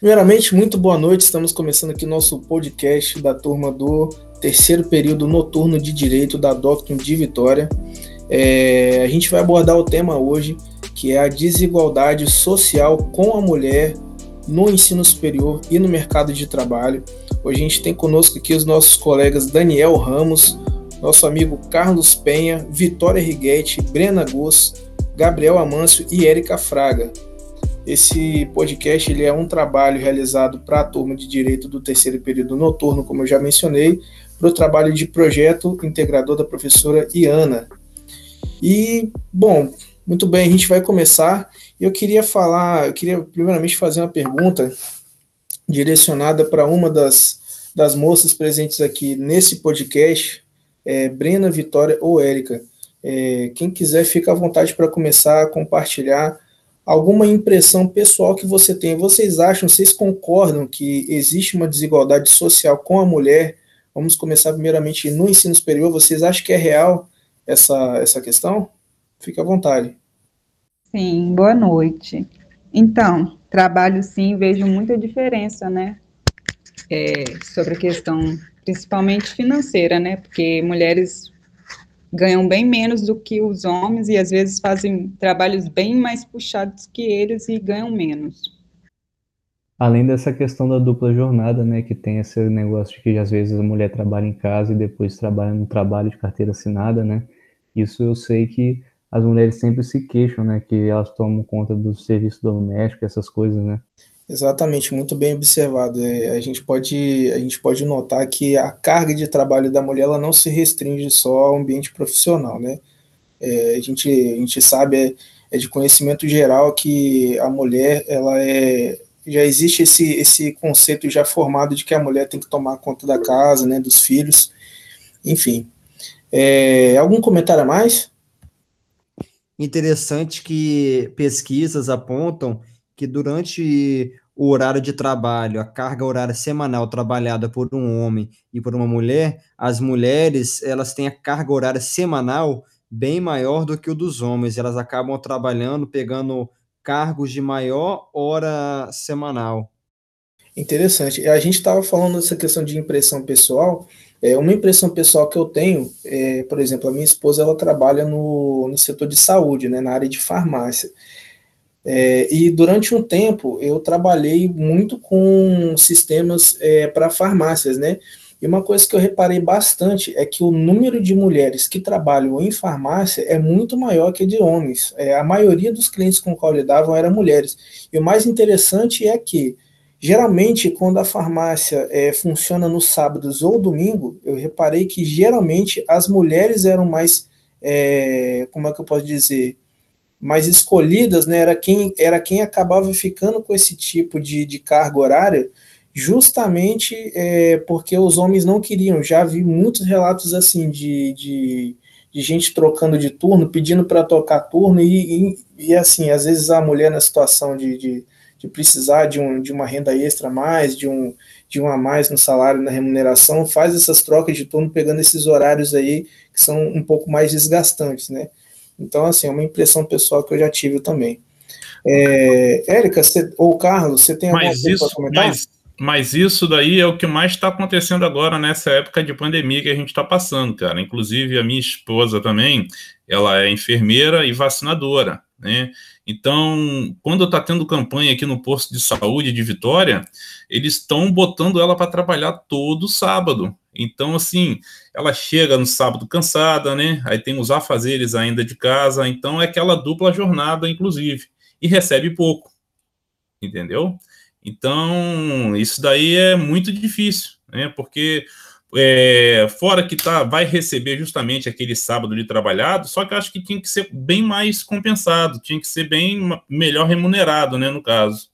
Primeiramente, muito boa noite. Estamos começando aqui nosso podcast da turma do terceiro período noturno de Direito da Doctrine de Vitória. É, a gente vai abordar o tema hoje, que é a desigualdade social com a mulher no ensino superior e no mercado de trabalho. Hoje a gente tem conosco aqui os nossos colegas Daniel Ramos, nosso amigo Carlos Penha, Vitória Riguete, Brena Gus, Gabriel Amâncio e Érica Fraga. Esse podcast ele é um trabalho realizado para a turma de Direito do terceiro período noturno, como eu já mencionei, para o trabalho de projeto integrador da professora Iana. E, bom, muito bem, a gente vai começar. Eu queria falar, eu queria primeiramente fazer uma pergunta direcionada para uma das, das moças presentes aqui nesse podcast, é, Brena, Vitória ou Érica. É, quem quiser, fica à vontade para começar a compartilhar alguma impressão pessoal que você tem. Vocês acham, vocês concordam que existe uma desigualdade social com a mulher? Vamos começar primeiramente no ensino superior. Vocês acham que é real essa, essa questão? Fique à vontade. Sim, boa noite. Então, trabalho sim, vejo muita diferença, né? É, sobre a questão principalmente financeira, né? Porque mulheres ganham bem menos do que os homens e às vezes fazem trabalhos bem mais puxados que eles e ganham menos. Além dessa questão da dupla jornada, né, que tem esse negócio de que às vezes a mulher trabalha em casa e depois trabalha no trabalho de carteira assinada, né? Isso eu sei que as mulheres sempre se queixam, né, que elas tomam conta do serviço doméstico, essas coisas, né? Exatamente, muito bem observado. É, a, gente pode, a gente pode notar que a carga de trabalho da mulher ela não se restringe só ao ambiente profissional, né? É, a, gente, a gente sabe, é, é, de conhecimento geral que a mulher, ela é, já existe esse, esse conceito já formado de que a mulher tem que tomar conta da casa, né, dos filhos, enfim. É, algum comentário a mais? Interessante que pesquisas apontam que durante o horário de trabalho, a carga horária semanal trabalhada por um homem e por uma mulher, as mulheres elas têm a carga horária semanal bem maior do que o dos homens. Elas acabam trabalhando, pegando cargos de maior hora semanal. Interessante. A gente estava falando dessa questão de impressão pessoal. É, uma impressão pessoal que eu tenho, é, por exemplo, a minha esposa ela trabalha no, no setor de saúde, né, na área de farmácia. É, e durante um tempo eu trabalhei muito com sistemas é, para farmácias, né? E uma coisa que eu reparei bastante é que o número de mulheres que trabalham em farmácia é muito maior que de homens. É, a maioria dos clientes com qual lidavam eram mulheres. E o mais interessante é que, geralmente, quando a farmácia é, funciona nos sábados ou domingo, eu reparei que geralmente as mulheres eram mais, é, como é que eu posso dizer, mais escolhidas, né, era quem, era quem acabava ficando com esse tipo de, de carga horária, justamente é, porque os homens não queriam. Já vi muitos relatos assim de, de, de gente trocando de turno, pedindo para tocar turno, e, e, e, assim, às vezes a mulher na situação de, de, de, precisar de, um, de uma renda extra a mais, de um, de um a mais no salário, na remuneração, faz essas trocas de turno pegando esses horários aí que são um pouco mais desgastantes, né? Então, assim, é uma impressão pessoal que eu já tive também. É, Érica, você, ou Carlos, você tem alguma coisa para comentar? Mas, mas isso daí é o que mais está acontecendo agora nessa época de pandemia que a gente está passando, cara. Inclusive, a minha esposa também, ela é enfermeira e vacinadora, né? Então, quando está tendo campanha aqui no posto de saúde de Vitória, eles estão botando ela para trabalhar todo sábado. Então, assim, ela chega no sábado cansada, né? Aí tem os afazeres ainda de casa, então é aquela dupla jornada, inclusive, e recebe pouco, entendeu? Então, isso daí é muito difícil, né? Porque é, fora que tá, vai receber justamente aquele sábado de trabalhado, só que eu acho que tinha que ser bem mais compensado, tinha que ser bem melhor remunerado, né, no caso.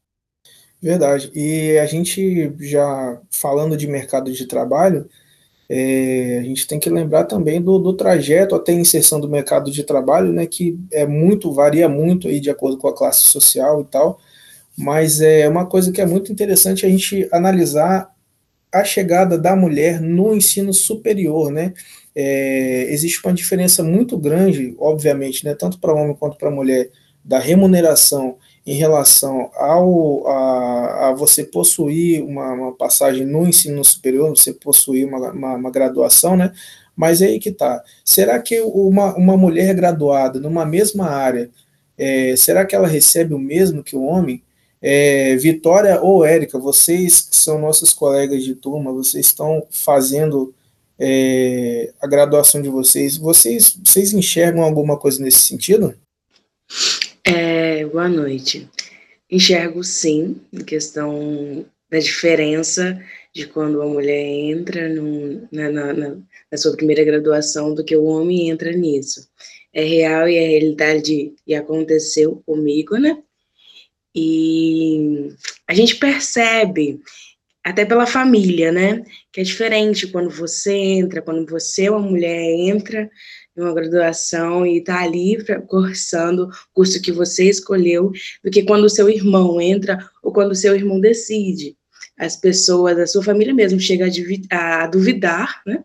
Verdade. E a gente já falando de mercado de trabalho, é, a gente tem que lembrar também do, do, trajeto até a inserção do mercado de trabalho, né, que é muito, varia muito aí de acordo com a classe social e tal, mas é uma coisa que é muito interessante a gente analisar a chegada da mulher no ensino superior, né, é, existe uma diferença muito grande, obviamente, né, tanto para homem quanto para mulher, da remuneração em relação ao, a, a você possuir uma, uma, passagem no ensino superior, você possuir uma, uma, uma graduação, né? Mas é aí que tá. Será que uma, uma mulher graduada numa mesma área, é, será que ela recebe o mesmo que o homem? É, Vitória ou Érica, vocês que são nossos colegas de turma, vocês estão fazendo é, a graduação de vocês, vocês, vocês enxergam alguma coisa nesse sentido? É, boa noite. Enxergo sim, em questão da diferença de quando a mulher entra no, na, na, na, sua primeira graduação do que o homem entra nisso. É real e é realidade e aconteceu comigo, né? E a gente percebe, até pela família, né? Que é diferente quando você entra, quando você, uma mulher, entra uma graduação e está ali cursando o curso que você escolheu, do que quando o seu irmão entra ou quando o seu irmão decide. As pessoas da sua família mesmo chegam a, a duvidar, né,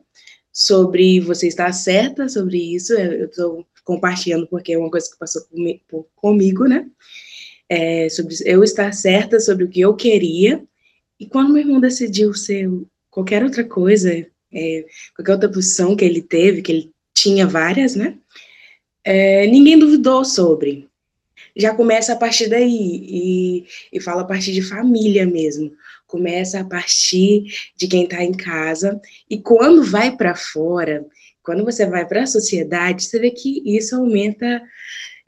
sobre você estar certa sobre isso, eu estou compartilhando porque é uma coisa que passou comigo, né, é, sobre eu estar certa sobre o que eu queria, e quando meu irmão decidiu ser qualquer outra coisa, é, qualquer outra posição que ele teve, que ele tinha várias, né, é, ninguém duvidou sobre. Já começa a partir daí, e, e fala a partir de família mesmo começa a partir de quem está em casa, e quando vai para fora, quando você vai para a sociedade, você vê que isso aumenta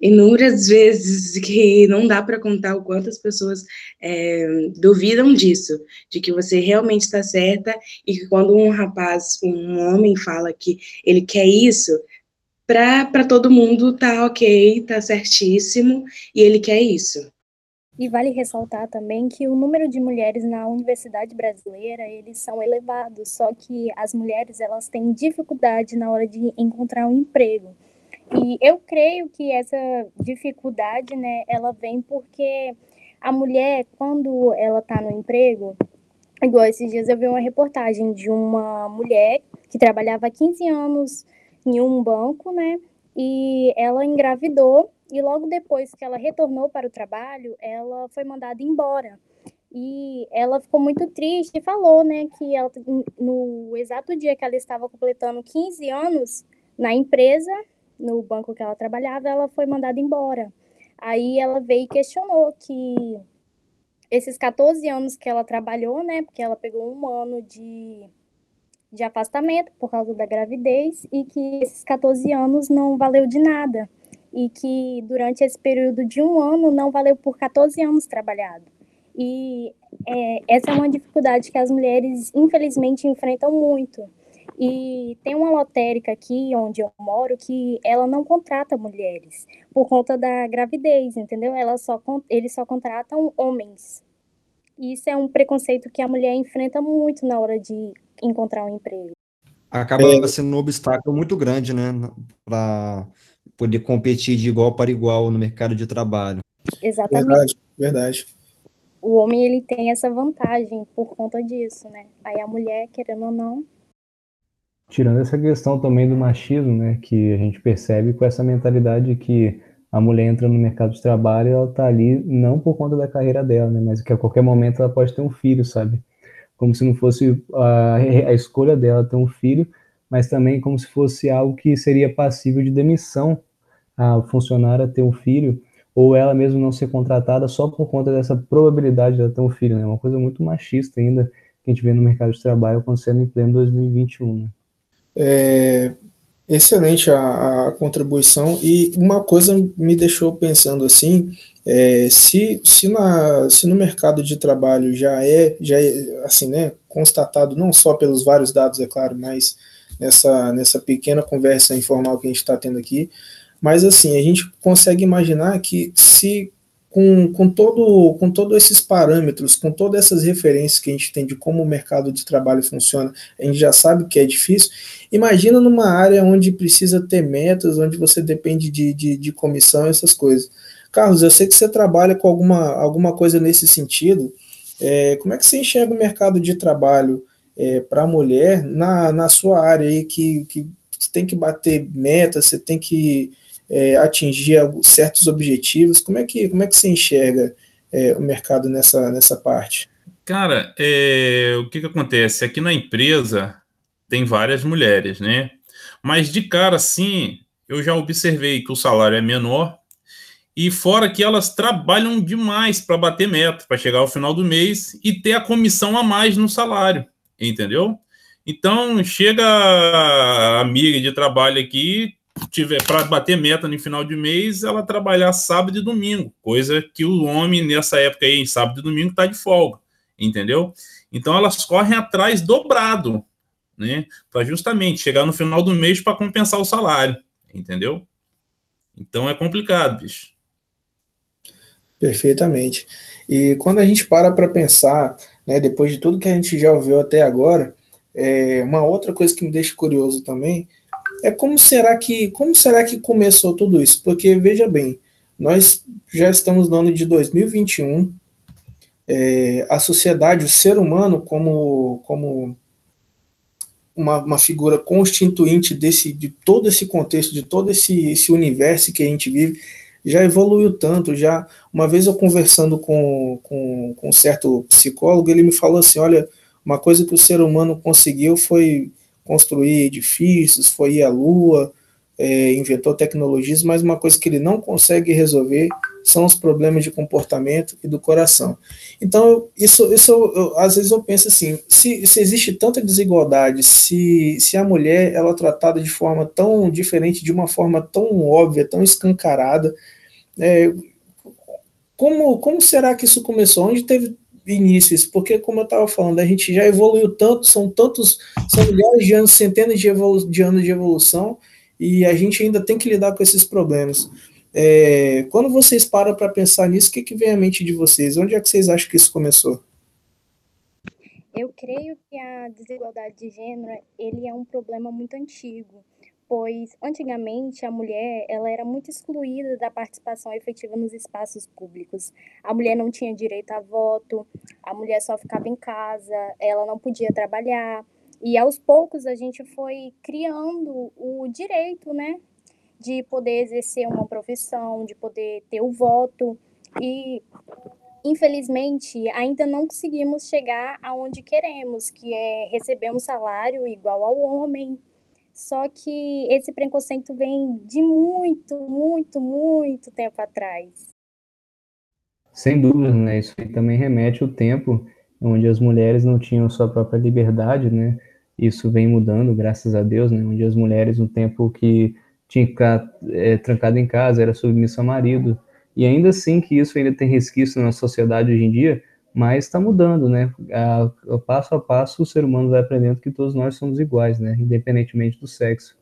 inúmeras vezes, que não dá para contar o quanto as pessoas é, duvidam disso, de que você realmente está certa, e que quando um rapaz, um homem fala que ele quer isso, para todo mundo tá ok, tá certíssimo, e ele quer isso. E vale ressaltar também que o número de mulheres na universidade brasileira, eles são elevados, só que as mulheres, elas têm dificuldade na hora de encontrar um emprego. E eu creio que essa dificuldade, né, ela vem porque a mulher, quando ela está no emprego, igual esses dias eu vi uma reportagem de uma mulher que trabalhava há 15 anos em um banco, né, e ela engravidou e logo depois que ela retornou para o trabalho, ela foi mandada embora. E ela ficou muito triste e falou, né, que ela, no exato dia que ela estava completando 15 anos na empresa, no banco que ela trabalhava, ela foi mandada embora. Aí ela veio e questionou que esses 14 anos que ela trabalhou, né, porque ela pegou um ano de, de afastamento por causa da gravidez, e que esses 14 anos não valeu de nada e que durante esse período de um ano não valeu por 14 anos trabalhado. E é, essa é uma dificuldade que as mulheres, infelizmente, enfrentam muito. E tem uma lotérica aqui onde eu moro que ela não contrata mulheres por conta da gravidez, entendeu? Ela só, eles só contratam homens. E isso é um preconceito que a mulher enfrenta muito na hora de encontrar um emprego. Acaba é. sendo um obstáculo muito grande, né, para poder competir de igual para igual no mercado de trabalho. Exatamente. Verdade, verdade. O homem ele tem essa vantagem por conta disso, né? Aí a mulher, querendo ou não. Tirando essa questão também do machismo, né, que a gente percebe com essa mentalidade que a mulher entra no mercado de trabalho ela tá ali não por conta da carreira dela, né, mas que a qualquer momento ela pode ter um filho, sabe? Como se não fosse a, a escolha dela ter um filho, mas também como se fosse algo que seria passível de demissão a funcionária ter um filho ou ela mesmo não ser contratada só por conta dessa probabilidade de ela ter um filho, né? Uma coisa muito machista ainda que a gente vê no mercado de trabalho acontecendo em pleno 2021. Né? É, excelente a, a, contribuição. E uma coisa me deixou pensando assim, é, se, se, na, se no mercado de trabalho já é, já é assim, né, constatado não só pelos vários dados, é claro, mas nessa, nessa pequena conversa informal que a gente está tendo aqui, mas assim, a gente consegue imaginar que se com, com, todo, com todos esses parâmetros, com todas essas referências que a gente tem de como o mercado de trabalho funciona, a gente já sabe que é difícil. Imagina numa área onde precisa ter metas, onde você depende de, de, de comissão, essas coisas. Carlos, eu sei que você trabalha com alguma, alguma coisa nesse sentido. É, como é que você enxerga o mercado de trabalho é, para a mulher na, na sua área aí que, que você tem que bater metas, você tem que é, atingir certos objetivos? Como é que, como é que você enxerga é, o mercado nessa, nessa parte? Cara, é, o que, que acontece? Aqui na empresa tem várias mulheres, né? Mas de cara, sim, eu já observei que o salário é menor e fora que elas trabalham demais para bater meta, para chegar ao final do mês e ter a comissão a mais no salário, entendeu? Então, chega a amiga de trabalho aqui, tiver para bater meta no final de mês, ela trabalhar sábado e domingo, coisa que o homem nessa época aí, sábado e domingo, está de folga, entendeu? Então, elas correm atrás dobrado, né? Para justamente chegar no final do mês para compensar o salário, entendeu? Então, é complicado, bicho. Perfeitamente. E quando a gente para para pensar, né, depois de tudo que a gente já ouviu até agora, é, uma outra coisa que me deixa curioso também é como será que como será que começou tudo isso? Porque veja bem, nós já estamos no ano de 2021, é, a sociedade, o ser humano como como uma, uma figura constituinte desse de todo esse contexto, de todo esse, esse universo que a gente vive, já evoluiu tanto, já uma vez eu conversando com, com, com um certo psicólogo, ele me falou assim, olha, uma coisa que o ser humano conseguiu foi construir edifícios, foi ir à lua, é, inventou tecnologias, mas uma coisa que ele não consegue resolver são os problemas de comportamento e do coração. Então, isso, isso eu, às vezes eu penso assim, se, se existe tanta desigualdade, se, se a mulher ela é tratada de forma tão diferente, de uma forma tão óbvia, tão escancarada, é, como, como será que isso começou? Onde teve início isso? Porque, como eu estava falando, a gente já evoluiu tanto, são tantos, são milhares de anos, centenas de, evolu de anos de evolução, e a gente ainda tem que lidar com esses problemas. É, quando vocês param para pensar nisso, o que, que vem à mente de vocês? Onde é que vocês acham que isso começou? Eu creio que a desigualdade de gênero ele é um problema muito antigo pois antigamente a mulher ela era muito excluída da participação efetiva nos espaços públicos. A mulher não tinha direito a voto, a mulher só ficava em casa, ela não podia trabalhar. E aos poucos a gente foi criando o direito, né, de poder exercer uma profissão, de poder ter o voto e infelizmente ainda não conseguimos chegar aonde queremos, que é receber um salário igual ao homem, só que esse preconceito vem de muito, muito, muito tempo atrás. Sem dúvida, né? Isso também remete ao tempo onde as mulheres não tinham sua própria liberdade, né? Isso vem mudando, graças a Deus, né? Onde as mulheres, no tempo que tinha que ficar é, trancada em casa, era submissa ao marido. E ainda assim que isso ainda tem resquício na sociedade hoje em dia, mas está mudando, né? A, a, passo a passo o ser humano vai aprendendo que todos nós somos iguais, né? Independentemente do sexo.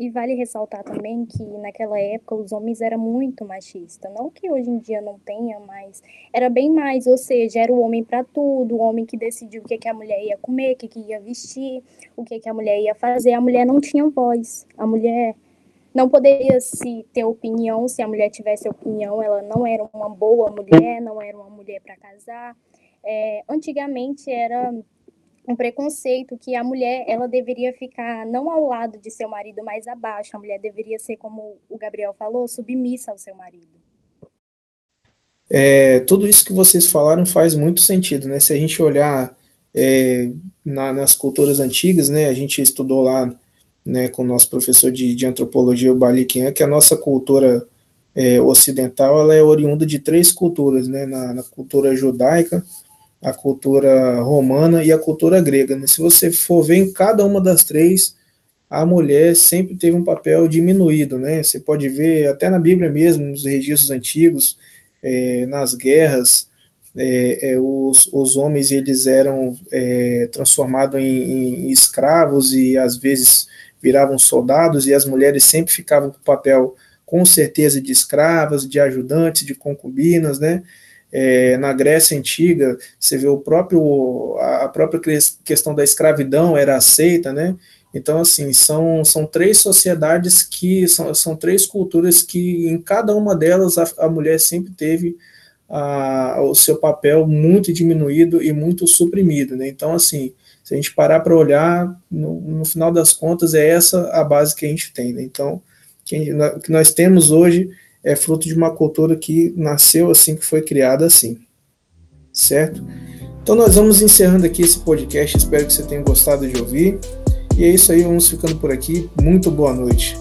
E vale ressaltar também que naquela época os homens eram muito machistas. Não que hoje em dia não tenha, mas era bem mais. Ou seja, era o homem para tudo, o homem que decidiu o que, que a mulher ia comer, o que, que ia vestir, o que, que a mulher ia fazer. A mulher não tinha voz. A mulher não poderia se ter opinião, se a mulher tivesse opinião, ela não era uma boa mulher, não era uma mulher para casar. É, antigamente era um preconceito que a mulher ela deveria ficar não ao lado de seu marido, mas abaixo. A mulher deveria ser, como o Gabriel falou, submissa ao seu marido. É, tudo isso que vocês falaram faz muito sentido, né? Se a gente olhar é, na, nas culturas antigas, né? A gente estudou lá né, com o nosso professor de, de antropologia, o Balikian, que a nossa cultura é, ocidental ela é oriunda de três culturas, né, na, na, cultura judaica, a cultura romana e a cultura grega. Né? Se você for ver em cada uma das três, a mulher sempre teve um papel diminuído, né? Você pode ver até na Bíblia mesmo, nos registros antigos, é, nas guerras, é, é, os, os homens eles eram é, transformados em, em, escravos e às vezes viravam soldados e as mulheres sempre ficavam com o papel, com certeza, de escravas, de ajudantes, de concubinas, né? É, na Grécia Antiga, você vê o próprio, a própria questão da escravidão era aceita, né? Então, assim, são, são três sociedades que, são, são três culturas que, em cada uma delas, a, a mulher sempre teve a, o seu papel muito diminuído e muito suprimido, né? Então, assim, se a gente parar para olhar, no, no, final das contas, é essa a base que a gente tem. Né? Então, que nós temos hoje é fruto de uma cultura que nasceu assim, que foi criada assim. Certo? Então nós vamos encerrando aqui esse podcast. Espero que você tenha gostado de ouvir. E é isso aí, vamos ficando por aqui. Muito boa noite.